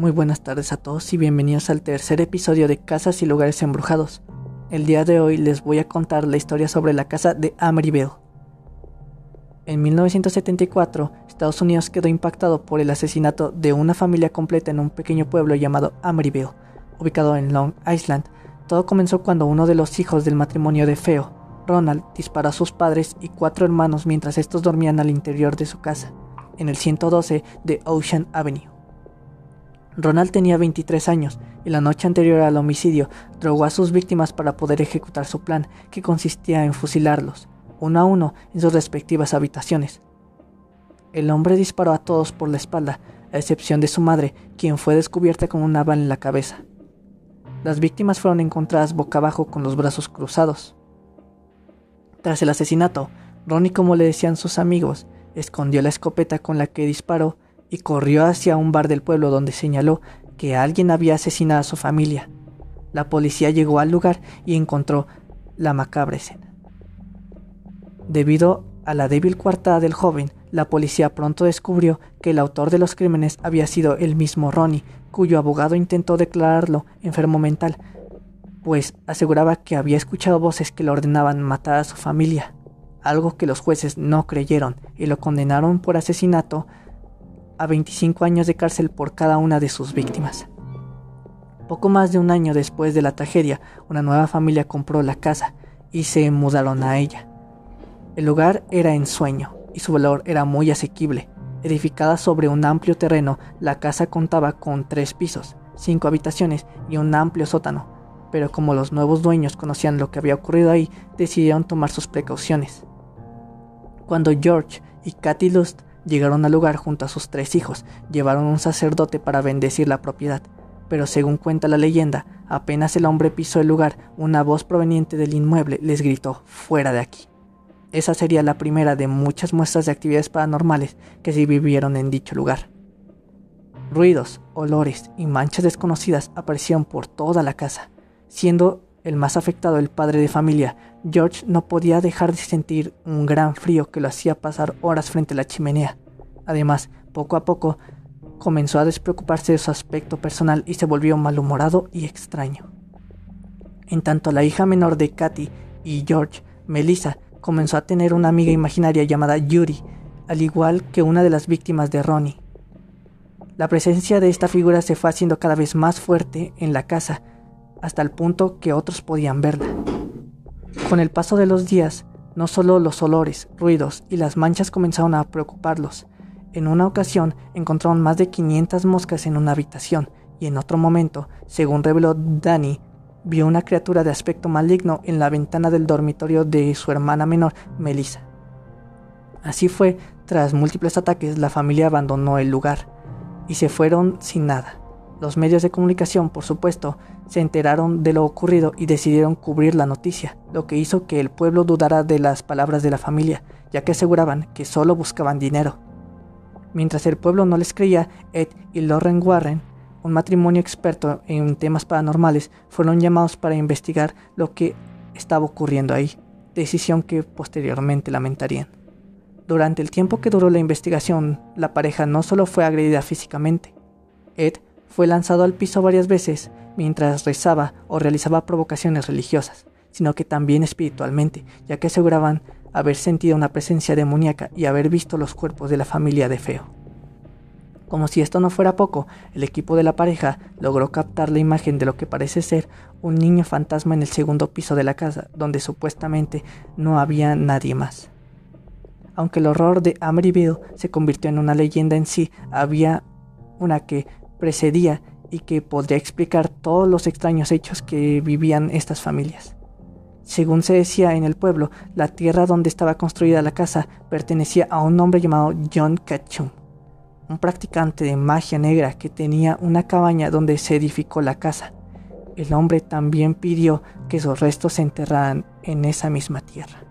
Muy buenas tardes a todos y bienvenidos al tercer episodio de Casas y Lugares Embrujados. El día de hoy les voy a contar la historia sobre la casa de Amityville. En 1974, Estados Unidos quedó impactado por el asesinato de una familia completa en un pequeño pueblo llamado Amityville, ubicado en Long Island. Todo comenzó cuando uno de los hijos del matrimonio de Feo, Ronald, disparó a sus padres y cuatro hermanos mientras estos dormían al interior de su casa, en el 112 de Ocean Avenue. Ronald tenía 23 años y la noche anterior al homicidio drogó a sus víctimas para poder ejecutar su plan, que consistía en fusilarlos, uno a uno, en sus respectivas habitaciones. El hombre disparó a todos por la espalda, a excepción de su madre, quien fue descubierta con una bala en la cabeza. Las víctimas fueron encontradas boca abajo con los brazos cruzados. Tras el asesinato, Ronnie, como le decían sus amigos, escondió la escopeta con la que disparó y corrió hacia un bar del pueblo donde señaló que alguien había asesinado a su familia. La policía llegó al lugar y encontró la macabra escena. Debido a la débil coartada del joven, la policía pronto descubrió que el autor de los crímenes había sido el mismo Ronnie, cuyo abogado intentó declararlo enfermo mental, pues aseguraba que había escuchado voces que le ordenaban matar a su familia, algo que los jueces no creyeron y lo condenaron por asesinato a 25 años de cárcel por cada una de sus víctimas. Poco más de un año después de la tragedia, una nueva familia compró la casa y se mudaron a ella. El lugar era ensueño y su valor era muy asequible. Edificada sobre un amplio terreno, la casa contaba con tres pisos, cinco habitaciones y un amplio sótano. Pero como los nuevos dueños conocían lo que había ocurrido ahí, decidieron tomar sus precauciones. Cuando George y Kathy Lust Llegaron al lugar junto a sus tres hijos, llevaron un sacerdote para bendecir la propiedad, pero según cuenta la leyenda, apenas el hombre pisó el lugar, una voz proveniente del inmueble les gritó, fuera de aquí. Esa sería la primera de muchas muestras de actividades paranormales que se vivieron en dicho lugar. Ruidos, olores y manchas desconocidas aparecieron por toda la casa, siendo el más afectado, el padre de familia, George no podía dejar de sentir un gran frío que lo hacía pasar horas frente a la chimenea. Además, poco a poco, comenzó a despreocuparse de su aspecto personal y se volvió malhumorado y extraño. En tanto, la hija menor de Katy y George, Melissa, comenzó a tener una amiga imaginaria llamada Yuri, al igual que una de las víctimas de Ronnie. La presencia de esta figura se fue haciendo cada vez más fuerte en la casa, hasta el punto que otros podían verla. Con el paso de los días, no solo los olores, ruidos y las manchas comenzaron a preocuparlos. En una ocasión encontraron más de 500 moscas en una habitación y en otro momento, según reveló Danny, vio una criatura de aspecto maligno en la ventana del dormitorio de su hermana menor, Melissa. Así fue, tras múltiples ataques, la familia abandonó el lugar y se fueron sin nada. Los medios de comunicación, por supuesto, se enteraron de lo ocurrido y decidieron cubrir la noticia, lo que hizo que el pueblo dudara de las palabras de la familia, ya que aseguraban que solo buscaban dinero. Mientras el pueblo no les creía, Ed y Lauren Warren, un matrimonio experto en temas paranormales, fueron llamados para investigar lo que estaba ocurriendo ahí, decisión que posteriormente lamentarían. Durante el tiempo que duró la investigación, la pareja no solo fue agredida físicamente, Ed fue lanzado al piso varias veces mientras rezaba o realizaba provocaciones religiosas, sino que también espiritualmente, ya que aseguraban haber sentido una presencia demoníaca y haber visto los cuerpos de la familia de Feo. Como si esto no fuera poco, el equipo de la pareja logró captar la imagen de lo que parece ser un niño fantasma en el segundo piso de la casa, donde supuestamente no había nadie más. Aunque el horror de Amityville se convirtió en una leyenda en sí, había una que precedía y que podría explicar todos los extraños hechos que vivían estas familias. Según se decía en el pueblo, la tierra donde estaba construida la casa pertenecía a un hombre llamado John Ketchum, un practicante de magia negra que tenía una cabaña donde se edificó la casa. El hombre también pidió que sus restos se enterraran en esa misma tierra.